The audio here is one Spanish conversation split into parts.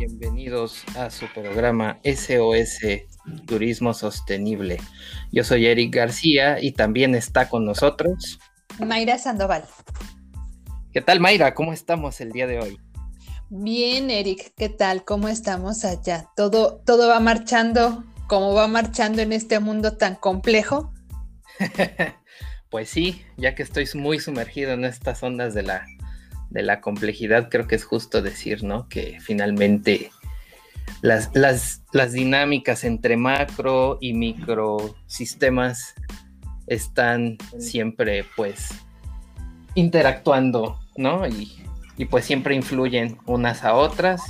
Bienvenidos a su programa SOS Turismo Sostenible. Yo soy Eric García y también está con nosotros Mayra Sandoval. ¿Qué tal Mayra? ¿Cómo estamos el día de hoy? Bien, Eric, ¿qué tal? ¿Cómo estamos allá? ¿Todo, todo va marchando como va marchando en este mundo tan complejo? pues sí, ya que estoy muy sumergido en estas ondas de la, de la complejidad, creo que es justo decir, ¿no? Que finalmente las, las, las dinámicas entre macro y micro sistemas están siempre, pues, interactuando, ¿no? Y y pues siempre influyen unas a otras,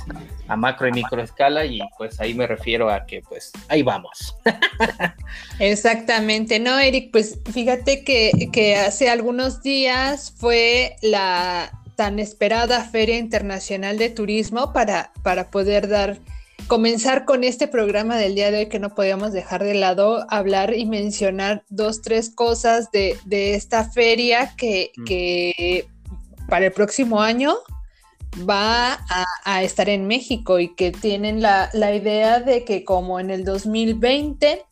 a macro y micro escala, y pues ahí me refiero a que pues ahí vamos. Exactamente, no, Eric, pues fíjate que, que hace algunos días fue la tan esperada Feria Internacional de Turismo para, para poder dar comenzar con este programa del día de hoy que no podíamos dejar de lado, hablar y mencionar dos, tres cosas de, de esta feria que, mm. que para el próximo año va a, estar en México y que tienen la, idea de que como en el 2020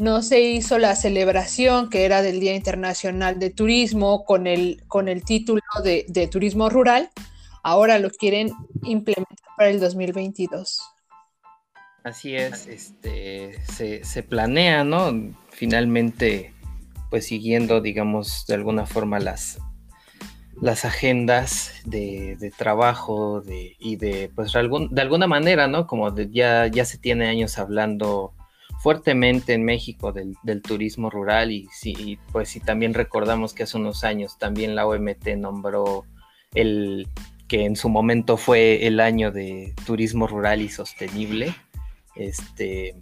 no se hizo la celebración que era del Día Internacional de Turismo con el, con el título de, Turismo Rural, ahora lo quieren implementar para el 2022. Así es, este, se, planea, ¿no? Finalmente, pues siguiendo, digamos, de alguna forma las, las agendas de, trabajo de, y de, pues, de alguna manera, ¿no? Como ya, ya se tiene años hablando fuertemente en México del, turismo rural y, sí, pues si también recordamos que hace unos años también la OMT nombró el que en su momento fue el año de turismo rural y sostenible, este,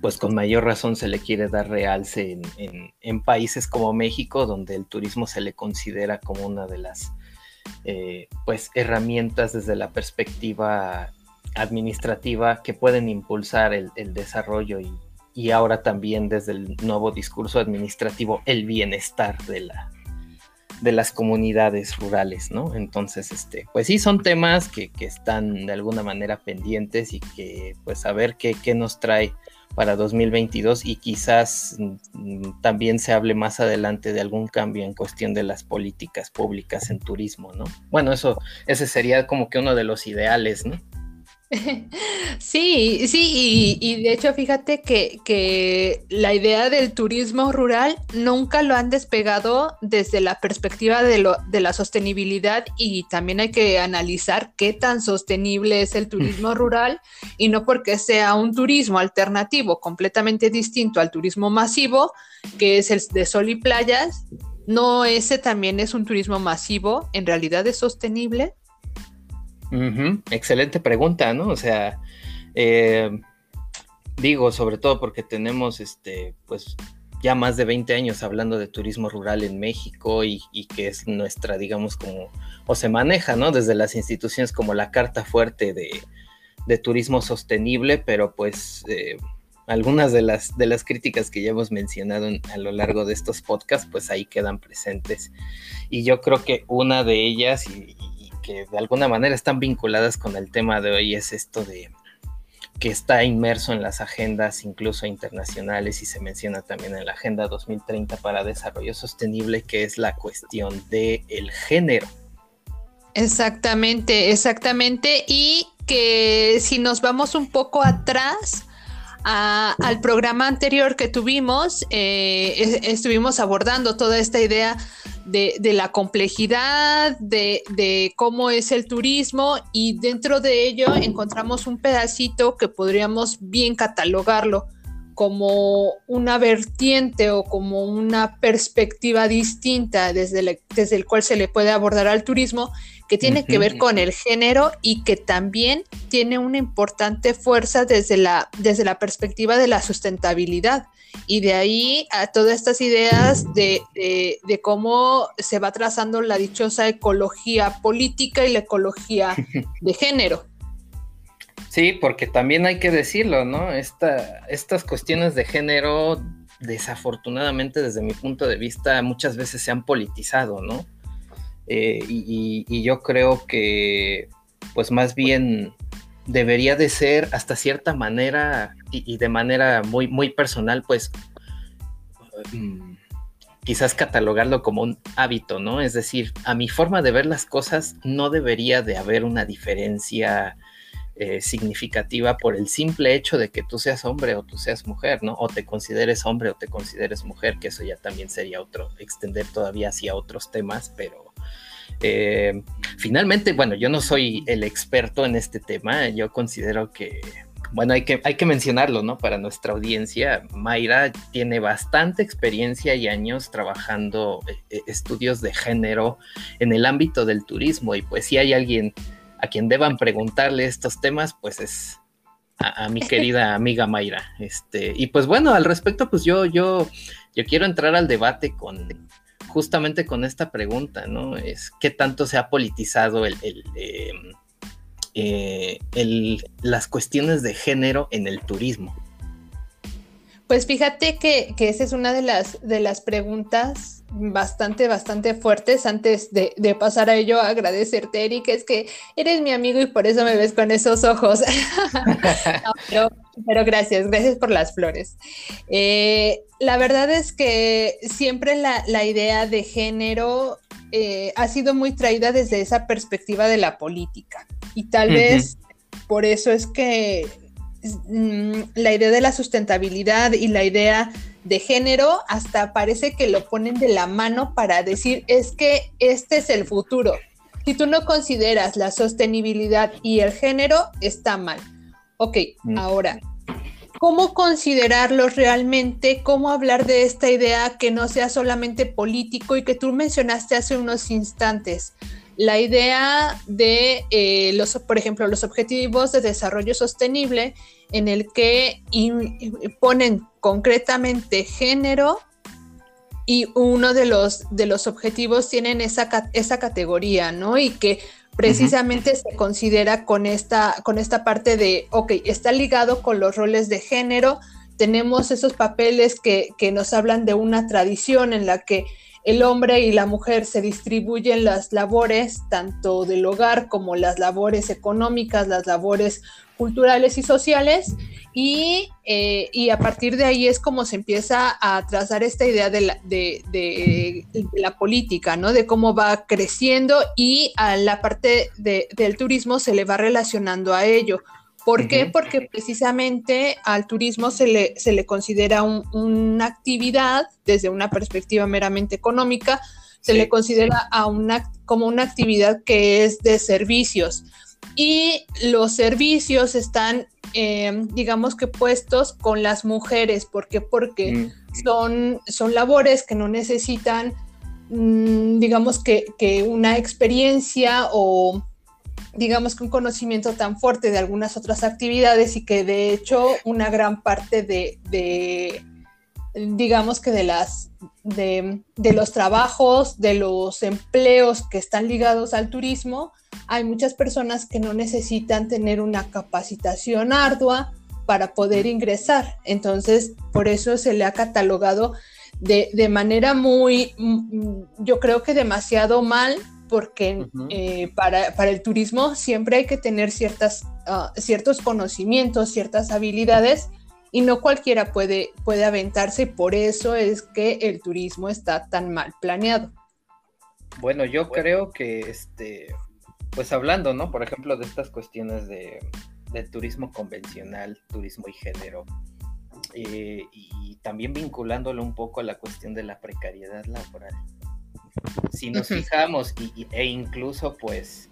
pues con mayor razón se le quiere dar realce en, países como México, donde el turismo se le considera como una de las eh, pues herramientas desde la perspectiva administrativa que pueden impulsar el, desarrollo y, y, ahora también desde el nuevo discurso administrativo el bienestar de la de las comunidades rurales, ¿no? Entonces, este, pues sí, son temas que, que están de alguna manera pendientes y que, pues, a ver qué, qué nos trae para 2022 y quizás mm, también se hable más adelante de algún cambio en cuestión de las políticas públicas en turismo, ¿no? Bueno, eso, ese sería como que uno de los ideales, ¿no? Sí, sí, y, de hecho fíjate que, la idea del turismo rural nunca lo han despegado desde la perspectiva de, lo, de la sostenibilidad y también hay que analizar qué tan sostenible es el turismo rural y no porque sea un turismo alternativo completamente distinto al turismo masivo, que es el de sol y playas, no ese también es un turismo masivo, en realidad es sostenible. Excelente pregunta, ¿no? O sea, eh, digo, sobre todo porque tenemos, este, pues, ya más de 20 años hablando de turismo rural en México y, que es nuestra, digamos, como, o se maneja, ¿no? Desde las instituciones como la Carta Fuerte de, Turismo Sostenible, pero pues eh, algunas de las, de las críticas que ya hemos mencionado a lo largo de estos podcasts, pues ahí quedan presentes. Y yo creo que una de ellas, y, que de alguna manera están vinculadas con el tema de hoy es esto de que está inmerso en las agendas incluso internacionales y se menciona también en la Agenda 2030 para Desarrollo Sostenible, que es la cuestión del el género. Exactamente, exactamente. Y que si nos vamos un poco atrás, al programa anterior que tuvimos, eh, estuvimos abordando toda esta idea de, la complejidad, de, cómo es el turismo y dentro de ello encontramos un pedacito que podríamos bien catalogarlo como una vertiente o como una perspectiva distinta desde, desde el cual se le puede abordar al turismo, que tiene que ver con el género y que también tiene una importante fuerza desde la, desde la perspectiva de la sustentabilidad. Y de ahí a todas estas ideas de, cómo se va trazando la dichosa ecología política y la ecología de género. Sí, porque también hay que decirlo, ¿no? estas cuestiones de género, desafortunadamente desde mi punto de vista, muchas veces se han politizado, ¿no? Eh, y, yo creo que, pues más bien debería de ser hasta cierta manera y, de manera muy, muy personal, pues mm, quizás catalogarlo como un hábito, ¿no? Es decir, a mi forma de ver las cosas no debería de haber una diferencia eh, significativa por el simple hecho de que tú seas hombre o tú seas mujer, ¿no? O te consideres hombre o te consideres mujer, que eso ya también sería otro, extender todavía hacia otros temas, pero eh, finalmente, bueno, yo no soy el experto en este tema, yo considero que, bueno, hay que, hay que mencionarlo, ¿no? Para nuestra audiencia, Mayra tiene bastante experiencia y años trabajando eh, estudios de género en el ámbito del turismo y pues si hay alguien a quien deban preguntarle estos temas, pues es a, mi querida amiga Mayra. Este, y pues bueno, al respecto, pues yo, yo, yo quiero entrar al debate con, justamente con esta pregunta, ¿no? Es qué tanto se ha politizado el, em, eh, las cuestiones de género en el turismo. Pues fíjate que, esa es una de las, de las preguntas bastante, bastante fuertes. Antes de, pasar a ello, agradecerte, Eric, es que eres mi amigo y por eso me ves con esos ojos. pero, gracias, gracias por las flores. Eh, la verdad es que siempre la, idea de género eh, ha sido muy traída desde esa perspectiva de la política y tal vez por eso es que la idea de la sustentabilidad y la idea de género hasta parece que lo ponen de la mano para decir es que este es el futuro. Si tú no consideras la sostenibilidad y el género, está mal. Ok, mm. ahora, ¿cómo considerarlos realmente? ¿Cómo hablar de esta idea que no sea solamente político y que tú mencionaste hace unos instantes? La idea de eh, los, por ejemplo, los objetivos de desarrollo sostenible en el que ponen concretamente género y uno de los, de los objetivos tienen esa, esa categoría, ¿no? Y que precisamente se considera con esta, con esta parte de, ok, está ligado con los roles de género, tenemos esos papeles que, que nos hablan de una tradición en la que el hombre y la mujer se distribuyen las labores, tanto del hogar como las labores económicas, las labores culturales y sociales, eh, y, a partir de ahí es como se empieza a trazar esta idea de la, de, la, política, ¿no? De cómo va creciendo y a la parte del turismo se le va relacionando a ello. ¿Por qué? Porque precisamente al turismo se le, se le considera una actividad desde una perspectiva meramente económica, se le considera a una, como una actividad que es de servicios y los servicios están, eh, digamos que puestos con las mujeres. ¿Por qué? Porque mm. son, son labores que no necesitan, mm, digamos que, una experiencia o digamos que un conocimiento tan fuerte de algunas otras actividades y que de hecho una gran parte de, de digamos que de las de, de, los trabajos, de los empleos que están ligados al turismo, hay muchas personas que no necesitan tener una capacitación ardua para poder ingresar. Entonces, por eso se le ha catalogado de, manera muy, yo creo que demasiado mal, porque eh, para, el turismo siempre hay que tener ciertas, ah, ciertos conocimientos, ciertas habilidades, y no cualquiera puede, puede aventarse, y por eso es que el turismo está tan mal planeado. Bueno, yo creo que este, pues hablando, ¿no? Por ejemplo, de estas cuestiones de, turismo convencional, turismo y género, eh, y también vinculándolo un poco a la cuestión de la precariedad laboral. Si nos fijamos, e incluso pues,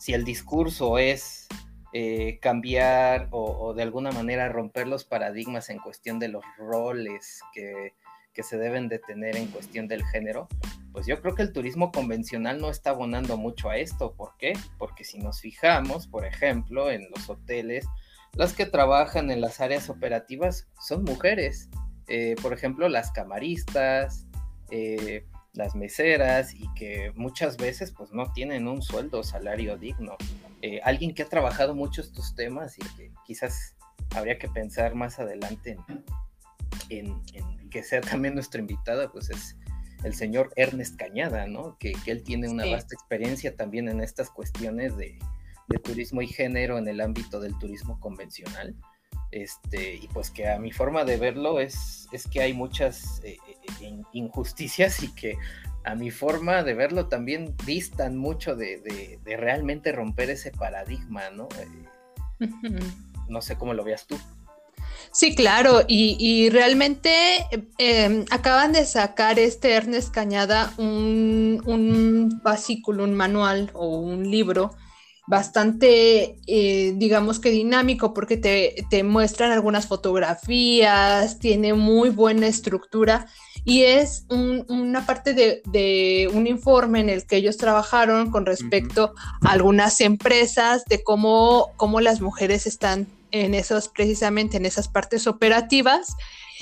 si el discurso es eh, cambiar o, de alguna manera romper los paradigmas en cuestión de los roles que, que se deben de tener en cuestión del género, pues yo creo que el turismo convencional no está abonando mucho a esto. ¿Por qué? Porque si nos fijamos, por ejemplo, en los hoteles, las que trabajan en las áreas operativas son mujeres. Eh, por ejemplo, las camaristas, eh, las meseras y que muchas veces pues no tienen un sueldo, salario digno. Eh, alguien que ha trabajado mucho estos temas y que quizás habría que pensar más adelante en que sea también nuestro invitado, pues es el señor Ernest Cañada, ¿no? Que, él tiene una vasta experiencia también en estas cuestiones de, de turismo y género en el ámbito del turismo convencional. Este, y pues que a mi forma de verlo es, es que hay muchas eh, eh, injusticias y que a mi forma de verlo también distan mucho de, realmente romper ese paradigma, ¿no? Eh, no sé cómo lo veas tú. Sí, claro, y, realmente em, acaban de sacar este Ernest Cañada un, un un manual o un libro bastante, eh, digamos que dinámico, porque te, muestran algunas fotografías, tiene muy buena estructura y es una parte de, un informe en el que ellos trabajaron con respecto a algunas empresas, de cómo, cómo las mujeres están en esos, precisamente en esas partes operativas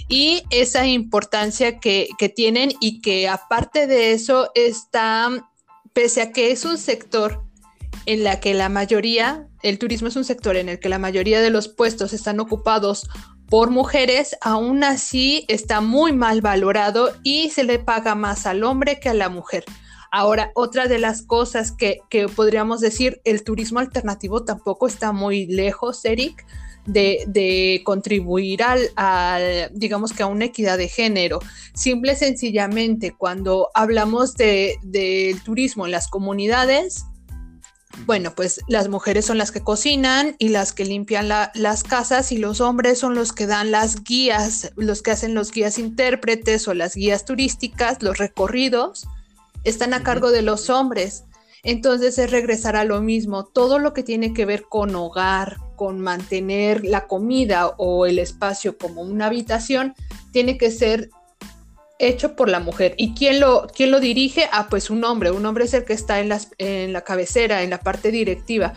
y esa importancia que, que tienen y que aparte de eso está, pese a que es un sector en la que la mayoría, el turismo es un sector en el que la mayoría de los puestos están ocupados por mujeres, aún así está muy mal valorado y se le paga más al hombre que a la mujer. Ahora, otra de las cosas que, podríamos decir, el turismo alternativo tampoco está muy lejos, Eric, de, contribuir al, digamos que a una equidad de género. Simple sencillamente, cuando hablamos del turismo en las comunidades, bueno, pues las mujeres son las que cocinan y las que limpian las casas y los hombres son los que dan las guías, los que hacen los guías intérpretes o las guías turísticas, los recorridos, están a cargo de los hombres. Entonces es regresar a lo mismo, todo lo que tiene que ver con hogar, con mantener la comida o el espacio como una habitación, tiene que ser hecho por la mujer. ¿Y quién lo, quién lo dirige? Ah, pues un hombre. Un hombre es el que está en, las, en la cabecera, en la parte directiva.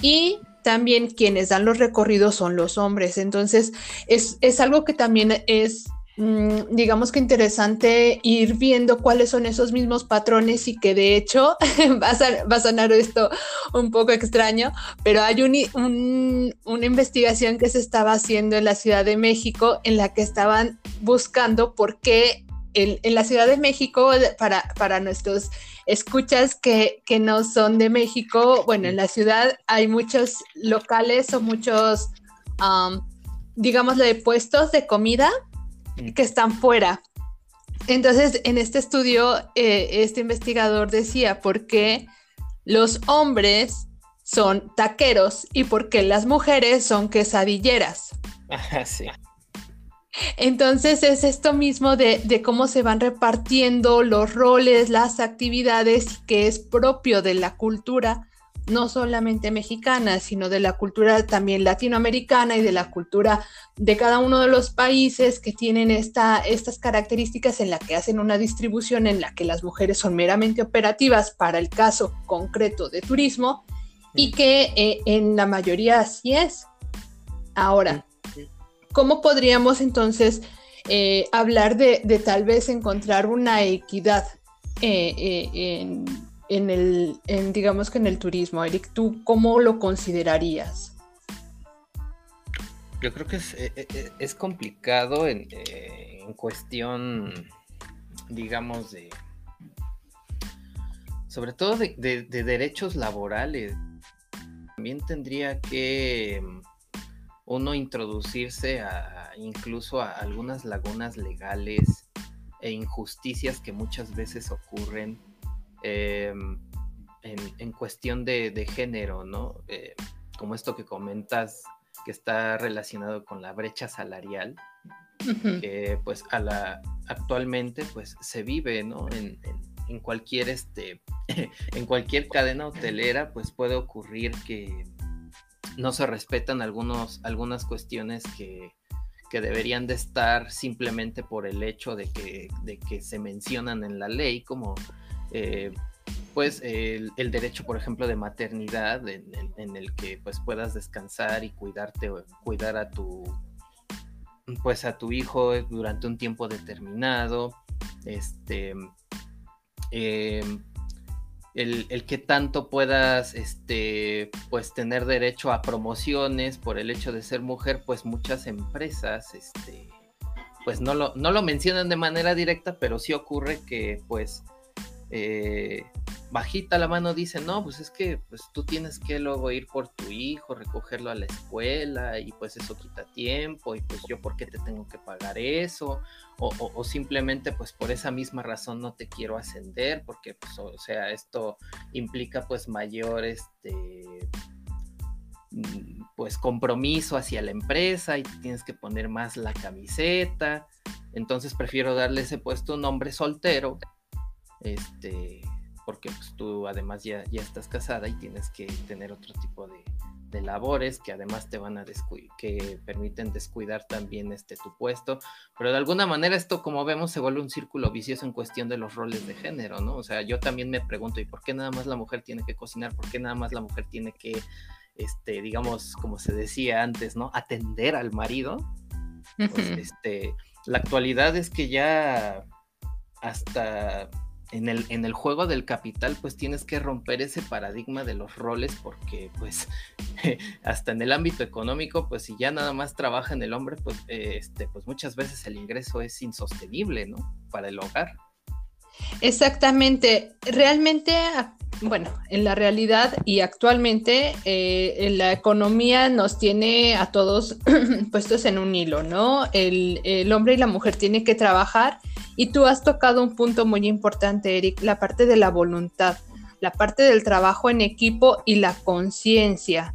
Y también quienes dan los recorridos son los hombres. Entonces, es, algo que también es, mm, digamos que interesante ir viendo cuáles son esos mismos patrones y que de hecho va, a, sonar esto un poco extraño, pero hay una investigación que se estaba haciendo en la Ciudad de México en la que estaban buscando por qué en, la Ciudad de México, para, para nuestros escuchas que, no son de México, bueno, en la ciudad hay muchos locales o muchos, um, digamos, de puestos de comida que están fuera. Entonces, en este estudio, eh, este investigador decía por qué los hombres son taqueros y por qué las mujeres son quesadilleras. sí. Entonces es esto mismo de, cómo se van repartiendo los roles, las actividades que es propio de la cultura, no solamente mexicana, sino de la cultura también latinoamericana y de la cultura de cada uno de los países que tienen esta, estas características en la que hacen una distribución en la que las mujeres son meramente operativas para el caso concreto de turismo y que eh, en la mayoría así es. Ahora, ¿Cómo podríamos entonces eh, hablar de, tal vez encontrar una equidad eh, eh, en, el, digamos que en el turismo? Eric, ¿tú cómo lo considerarías? Yo creo que es, complicado en, cuestión, digamos, de, sobre todo de derechos laborales. También tendría que uno introducirse a, incluso a algunas lagunas legales e injusticias que muchas veces ocurren em, en, cuestión de, género, ¿no? Eh, como esto que comentas que está relacionado con la brecha salarial, que pues a la, actualmente pues se vive, ¿no? En, en cualquier este, en cualquier cadena hotelera pues puede ocurrir que no se respetan algunos, algunas cuestiones que, deberían de estar simplemente por el hecho de que, de que se mencionan en la ley, como eh, pues el, derecho, por ejemplo, de maternidad, en, el que pues puedas descansar y cuidarte, cuidar a tu pues a tu hijo durante un tiempo determinado. Este eh, el, que tanto puedas este, pues tener derecho a promociones por el hecho de ser mujer, pues muchas empresas este, pues no lo, no lo mencionan de manera directa, pero sí ocurre que pues eh, bajita la mano dice, no, pues es que pues tú tienes que luego ir por tu hijo, recogerlo a la escuela y pues eso quita tiempo y pues yo por qué te tengo que pagar eso o, simplemente pues por esa misma razón no te quiero ascender porque pues o, sea esto implica pues mayor este mm, pues compromiso hacia la empresa y tienes que poner más la camiseta. Entonces prefiero darle ese puesto a un hombre soltero este porque pues, tú además ya, ya estás casada y tienes que tener otro tipo de, labores que además te van a descuidar, que permiten descuidar también este tu puesto, pero de alguna manera esto como vemos se vuelve un círculo vicioso en cuestión de los roles de género, ¿no? O sea, yo también me pregunto, ¿y por qué nada más la mujer tiene que cocinar? ¿Por qué nada más la mujer tiene que, este, digamos, como se decía antes, ¿no? Atender al marido. Pues, este, la actualidad es que ya hasta en el, en el juego del capital, pues tienes que romper ese paradigma de los roles, porque pues hasta en el ámbito económico, pues si ya nada más trabaja en el hombre, pues, este, pues muchas veces el ingreso es insostenible, ¿no? Para el hogar. Exactamente. Realmente, bueno, en la realidad y actualmente eh, la economía nos tiene a todos puestos en un hilo, ¿no? El, el hombre y la mujer tienen que trabajar y tú has tocado un punto muy importante, Eric, la parte de la voluntad, la parte del trabajo en equipo y la conciencia.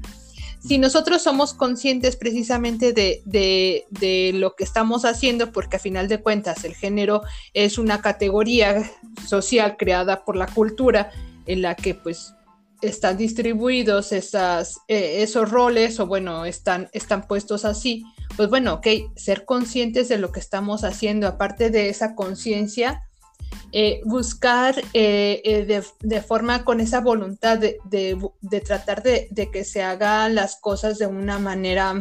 Si nosotros somos conscientes precisamente de, lo que estamos haciendo, porque a final de cuentas el género es una categoría social creada por la cultura en la que pues están distribuidos eh, esos roles o bueno, están, están puestos así, pues bueno, ok, ser conscientes de lo que estamos haciendo, aparte de esa conciencia, eh, buscar eh, de, forma con esa voluntad de, tratar de, que se hagan las cosas de una manera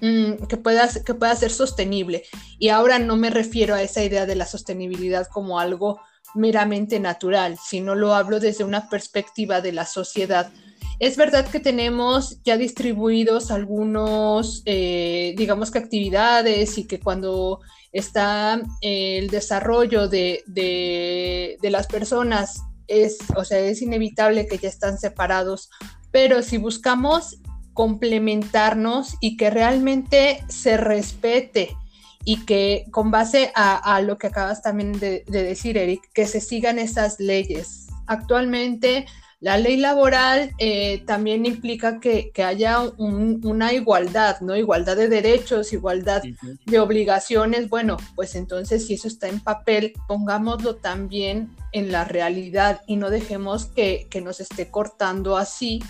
mm, que, pueda, que pueda ser sostenible. Y ahora no me refiero a esa idea de la sostenibilidad como algo meramente natural, sino lo hablo desde una perspectiva de la sociedad. Es verdad que tenemos ya distribuidos algunos, eh, digamos que actividades y que cuando está el desarrollo de, de, las personas es, o sea, es inevitable que ya están separados, pero si buscamos complementarnos y que realmente se respete y que con base a, lo que acabas también de, decir, Eric, que se sigan esas leyes. Actualmente la ley laboral eh, también implica que, haya una igualdad, ¿no? Igualdad de derechos, igualdad de obligaciones. Bueno, pues entonces si eso está en papel, pongámoslo también en la realidad y no dejemos que, nos esté cortando así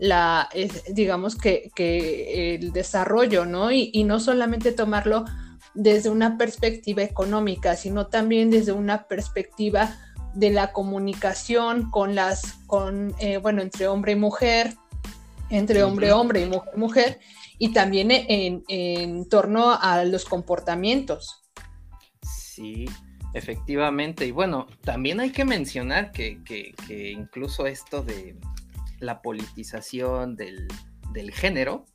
la, digamos que, el desarrollo, ¿no? Y, y no solamente tomarlo desde una perspectiva económica, sino también desde una perspectiva de la comunicación con las, con, eh, bueno, entre hombre y mujer, entre hombre, hombre y mujer, mujer, y también en, torno a los comportamientos. Sí, efectivamente. Y bueno, también hay que mencionar que, incluso esto de la politización del, del género,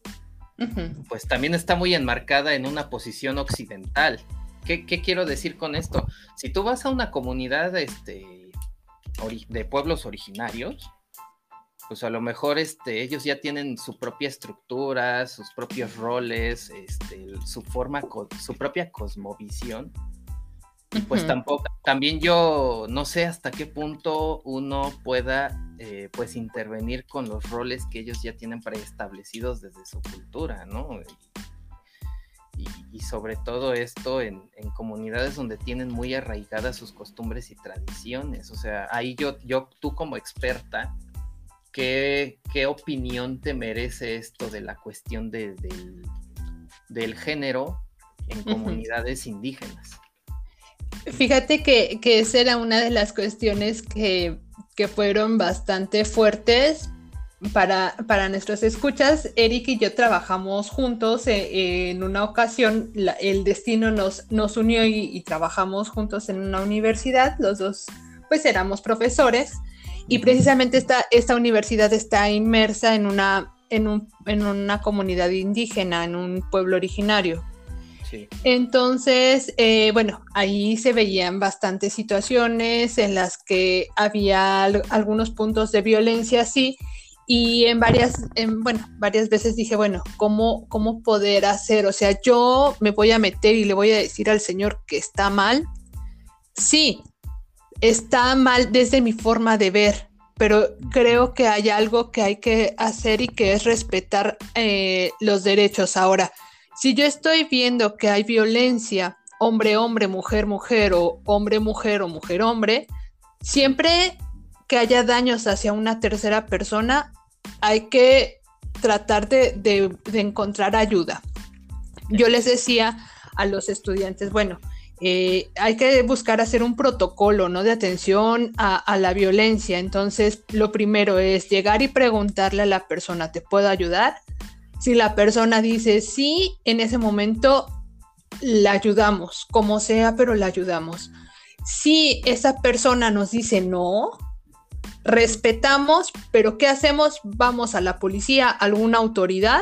pues también está muy enmarcada en una posición occidental. ¿Qué, quiero decir con esto? Si tú vas a una comunidad este, de pueblos originarios, pues a lo mejor este, ellos ya tienen su propia estructura, sus propios roles, este, su forma, su propia cosmovisión pues tampoco, también yo no sé hasta qué punto uno pueda eh, pues intervenir con los roles que ellos ya tienen preestablecidos desde su cultura, ¿no? Y, sobre todo esto en, comunidades donde tienen muy arraigadas sus costumbres y tradiciones. O sea, ahí yo, yo tú como experta, ¿qué, qué opinión te merece esto de la cuestión del, del género en comunidades indígenas? Fíjate que, esa era una de las cuestiones que, fueron bastante fuertes para, para nuestras escuchas. Eric y yo trabajamos juntos eh, en una ocasión, el destino nos, nos unió y, trabajamos juntos en una universidad, los dos pues éramos profesores y precisamente esta, esta universidad está inmersa en una, en, un, en una comunidad indígena, en un pueblo originario. Entonces, eh, bueno, ahí se veían bastantes situaciones en las que había algunos puntos de violencia, sí, y en varias, en, bueno, varias veces dije, bueno, ¿cómo, ¿cómo poder hacer? O sea, yo me voy a meter y le voy a decir al Señor que está mal. Sí, está mal desde mi forma de ver, pero creo que hay algo que hay que hacer y que es respetar eh, los derechos. Ahora, si yo estoy viendo que hay violencia, hombre, hombre, mujer, mujer, o hombre, mujer, o mujer, hombre, siempre que haya daños hacia una tercera persona, hay que tratar de, encontrar ayuda. Yo les decía a los estudiantes, bueno, eh, hay que buscar hacer un protocolo ¿no? de atención a, a, la violencia. Entonces, lo primero es llegar y preguntarle a la persona, ¿te puedo ayudar? Si la persona dice sí, en ese momento la ayudamos, como sea, pero la ayudamos. Si esa persona nos dice no, respetamos, pero ¿qué hacemos? Vamos a la policía, alguna autoridad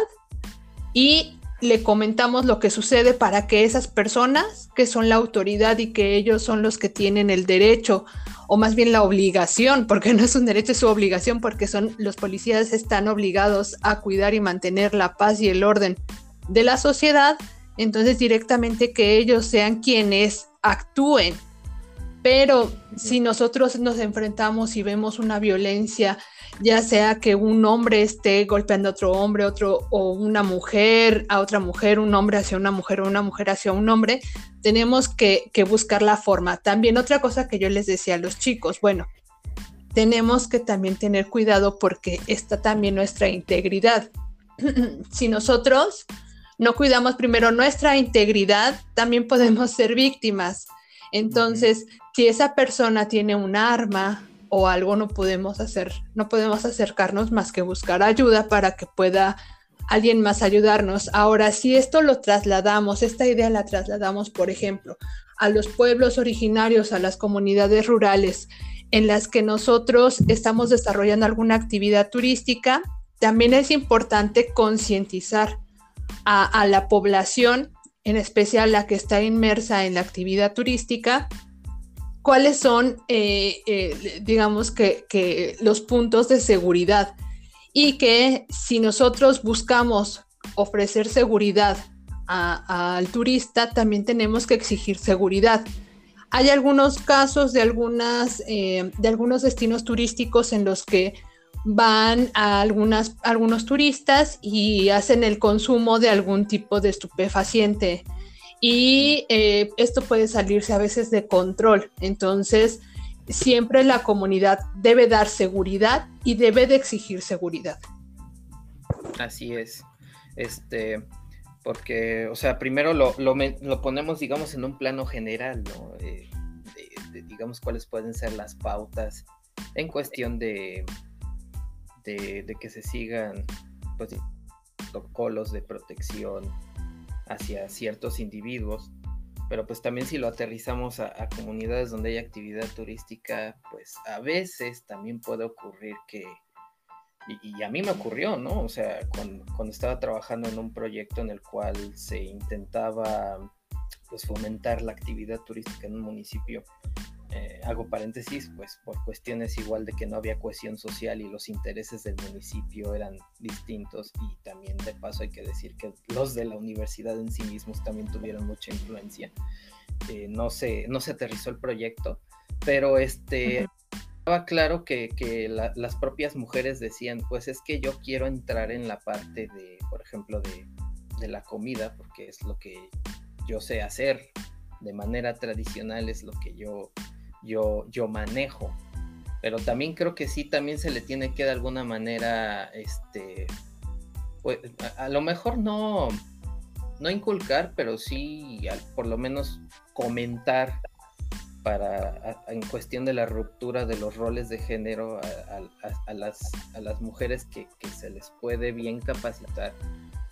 y le comentamos lo que sucede para que esas personas, que son la autoridad y que ellos son los que tienen el derecho, o más bien la obligación, porque no es un derecho, es su obligación, porque son los policías están obligados a cuidar y mantener la paz y el orden de la sociedad, entonces directamente que ellos sean quienes actúen pero si nosotros nos enfrentamos y vemos una violencia, ya sea que un hombre esté golpeando a otro hombre, otro o una mujer a otra mujer, un hombre hacia una mujer o una mujer hacia un hombre, tenemos que, que buscar la forma. También otra cosa que yo les decía a los chicos, bueno, tenemos que también tener cuidado porque está también nuestra integridad. si nosotros no cuidamos primero nuestra integridad, también podemos ser víctimas. Entonces, si esa persona tiene un arma o algo, no podemos hacer, no podemos acercarnos más que buscar ayuda para que pueda alguien más ayudarnos. Ahora, si esto lo trasladamos, esta idea la trasladamos, por ejemplo, a los pueblos originarios, a las comunidades rurales en las que nosotros estamos desarrollando alguna actividad turística, también es importante concientizar a, a, la población, en especial la que está inmersa en la actividad turística, cuáles son, eh, eh, digamos que, los puntos de seguridad y que si nosotros buscamos ofrecer seguridad al turista, también tenemos que exigir seguridad. Hay algunos casos de, algunas, eh, de algunos destinos turísticos en los que van a algunos turistas y hacen el consumo de algún tipo de estupefaciente y eh, esto puede salirse a veces de control. Entonces, siempre la comunidad debe dar seguridad y debe de exigir seguridad. Así es. Este, porque, o sea, primero lo, lo, ponemos, digamos, en un plano general, ¿no? Eh, digamos, cuáles pueden ser las pautas en cuestión de, de, de que se sigan pues, protocolos de protección hacia ciertos individuos, pero pues también si lo aterrizamos a, comunidades donde hay actividad turística, pues a veces también puede ocurrir que, y, a mí me ocurrió, ¿no? O sea, cuando, cuando, estaba trabajando en un proyecto en el cual se intentaba pues fomentar la actividad turística en un municipio, eh, hago paréntesis, pues por cuestiones igual de que no había cohesión social y los intereses del municipio eran distintos y también de paso hay que decir que los de la universidad en sí mismos también tuvieron mucha influencia. Eh, no, se, no se aterrizó el proyecto, pero este... Estaba claro que, que las propias mujeres decían, pues es que yo quiero entrar en la parte de, por ejemplo, de, de la comida, porque es lo que yo sé hacer de manera tradicional, es lo que yo yo, yo manejo. Pero también creo que sí, también se le tiene que de alguna manera, este, pues, a, lo mejor no, no inculcar, pero sí por lo menos comentar para en cuestión de la ruptura de los roles de género a, las, a las, mujeres que, que, se les puede bien capacitar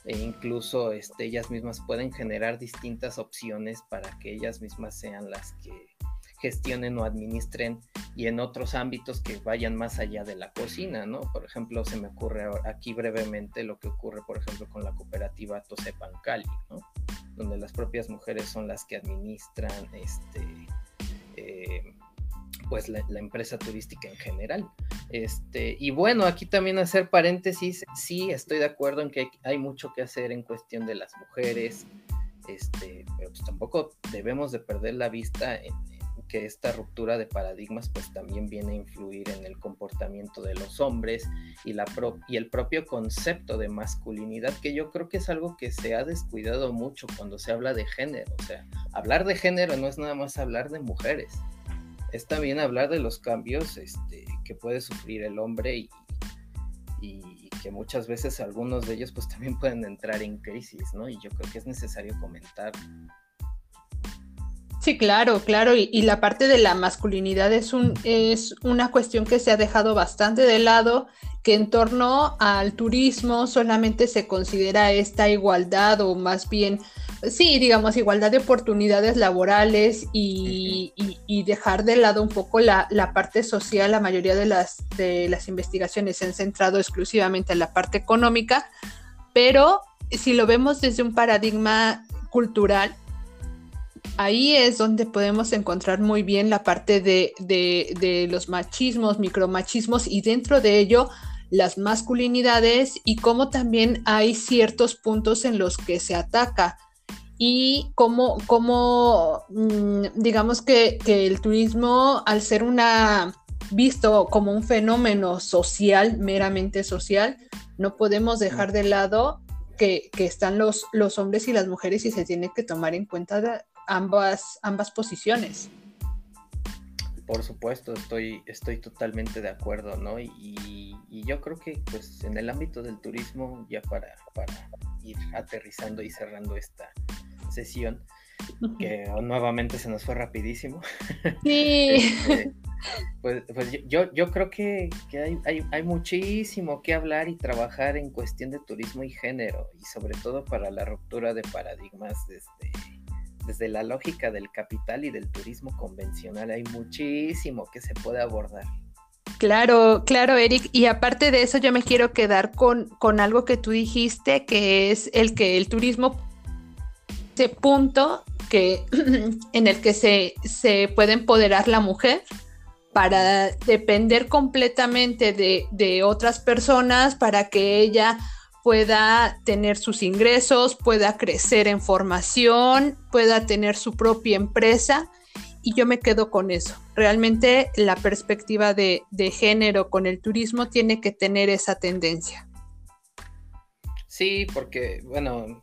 e incluso este, ellas mismas pueden generar distintas opciones para que ellas mismas sean las que gestionen o administren y en otros ámbitos que vayan más allá de la cocina, ¿no? Por ejemplo, se me ocurre aquí brevemente lo que ocurre, por ejemplo, con la cooperativa Tosepan Cali, ¿no? donde las propias mujeres son las que administran este, eh, pues la, empresa turística en general. Este, y bueno, aquí también hacer paréntesis, sí estoy de acuerdo en que hay, mucho que hacer en cuestión de las mujeres, este, pero pues tampoco debemos de perder la vista en, que esta ruptura de paradigmas pues también viene a influir en el comportamiento de los hombres y, la y el propio concepto de masculinidad, que yo creo que es algo que se ha descuidado mucho cuando se habla de género. O sea, hablar de género no es nada más hablar de mujeres, es también hablar de los cambios este, que puede sufrir el hombre y, y, que muchas veces algunos de ellos pues también pueden entrar en crisis, ¿no? Y yo creo que es necesario comentar. Sí, claro, claro, y, la parte de la masculinidad es, un, es una cuestión que se ha dejado bastante de lado, que en torno al turismo solamente se considera esta igualdad o más bien sí, digamos, igualdad de oportunidades laborales y, dejar de lado un poco la, parte social. La mayoría de las, de las investigaciones se han centrado exclusivamente en la parte económica, pero si lo vemos desde un paradigma cultural, ahí es donde podemos encontrar muy bien la parte de, de los machismos, micromachismos y dentro de ello las masculinidades y cómo también hay ciertos puntos en los que se ataca y cómo, cómo mm, digamos que, el turismo, al ser una visto como un fenómeno social, meramente social, no podemos dejar de lado que, están los, los, hombres y las mujeres y se tiene que tomar en cuenta ambas, ambas posiciones. Por supuesto, estoy, estoy totalmente de acuerdo, ¿no? Y, y, yo creo que pues en el ámbito del turismo, ya para, para ir aterrizando y cerrando esta, sesión, que nuevamente se nos fue rapidísimo. Sí. Este, pues, pues yo, yo creo que, hay, hay, muchísimo que hablar y trabajar en cuestión de turismo y género, y sobre todo para la ruptura de paradigmas desde, desde la lógica del capital y del turismo convencional. Hay muchísimo que se puede abordar. Claro, claro, Eric. Y aparte de eso, yo me quiero quedar con, con algo que tú dijiste, que es el que el turismo punto que, en el que se, se puede empoderar la mujer para depender completamente de, de, otras personas, para que ella pueda tener sus ingresos, pueda crecer en formación, pueda tener su propia empresa. Y yo me quedo con eso. Realmente la perspectiva de, de género con el turismo tiene que tener esa tendencia. Sí, porque, bueno,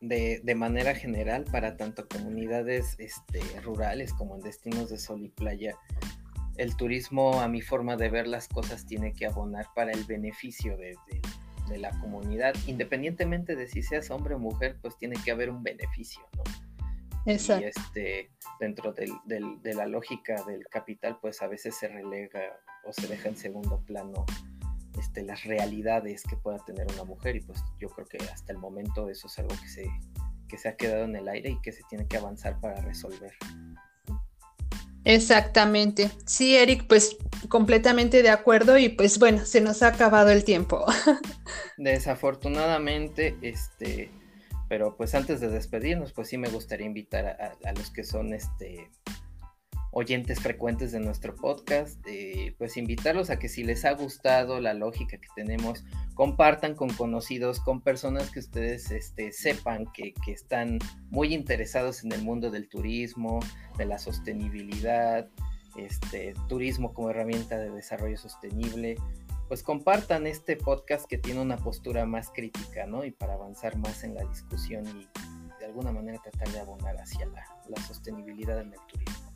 de, manera general para tanto comunidades este, rurales como en destinos de sol y playa. El turismo, a mi forma de ver las cosas, tiene que abonar para el beneficio de, la comunidad, independientemente de si seas hombre o mujer, pues tiene que haber un beneficio, ¿no? Exacto. Y este, dentro de la lógica del capital, pues a veces se relega o se deja en segundo plano este, las realidades que pueda tener una mujer y pues yo creo que hasta el momento eso es algo que se, que se ha quedado en el aire y que se tiene que avanzar para resolver. Exactamente. Sí, Eric, pues completamente de acuerdo y pues bueno, se nos ha acabado el tiempo. Desafortunadamente, este, pero pues antes de despedirnos, pues sí me gustaría invitar a, a los que son este oyentes frecuentes de nuestro podcast, eh, pues invitarlos a que si les ha gustado la lógica que tenemos, compartan con conocidos, con personas que ustedes este, sepan que, están muy interesados en el mundo del turismo, de la sostenibilidad, este, turismo como herramienta de desarrollo sostenible. Pues compartan este podcast que tiene una postura más crítica, ¿no? Y para avanzar más en la discusión y de alguna manera tratar de abonar hacia la, la sostenibilidad en el turismo.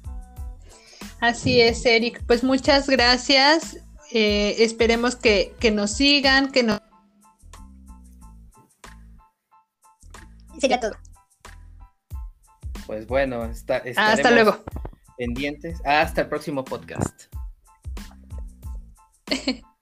Así es, Eric. Pues muchas gracias. Eh, esperemos que, nos sigan, que nos... Sería todo. Pues bueno, está, hasta luego. Pendientes. Hasta el próximo podcast.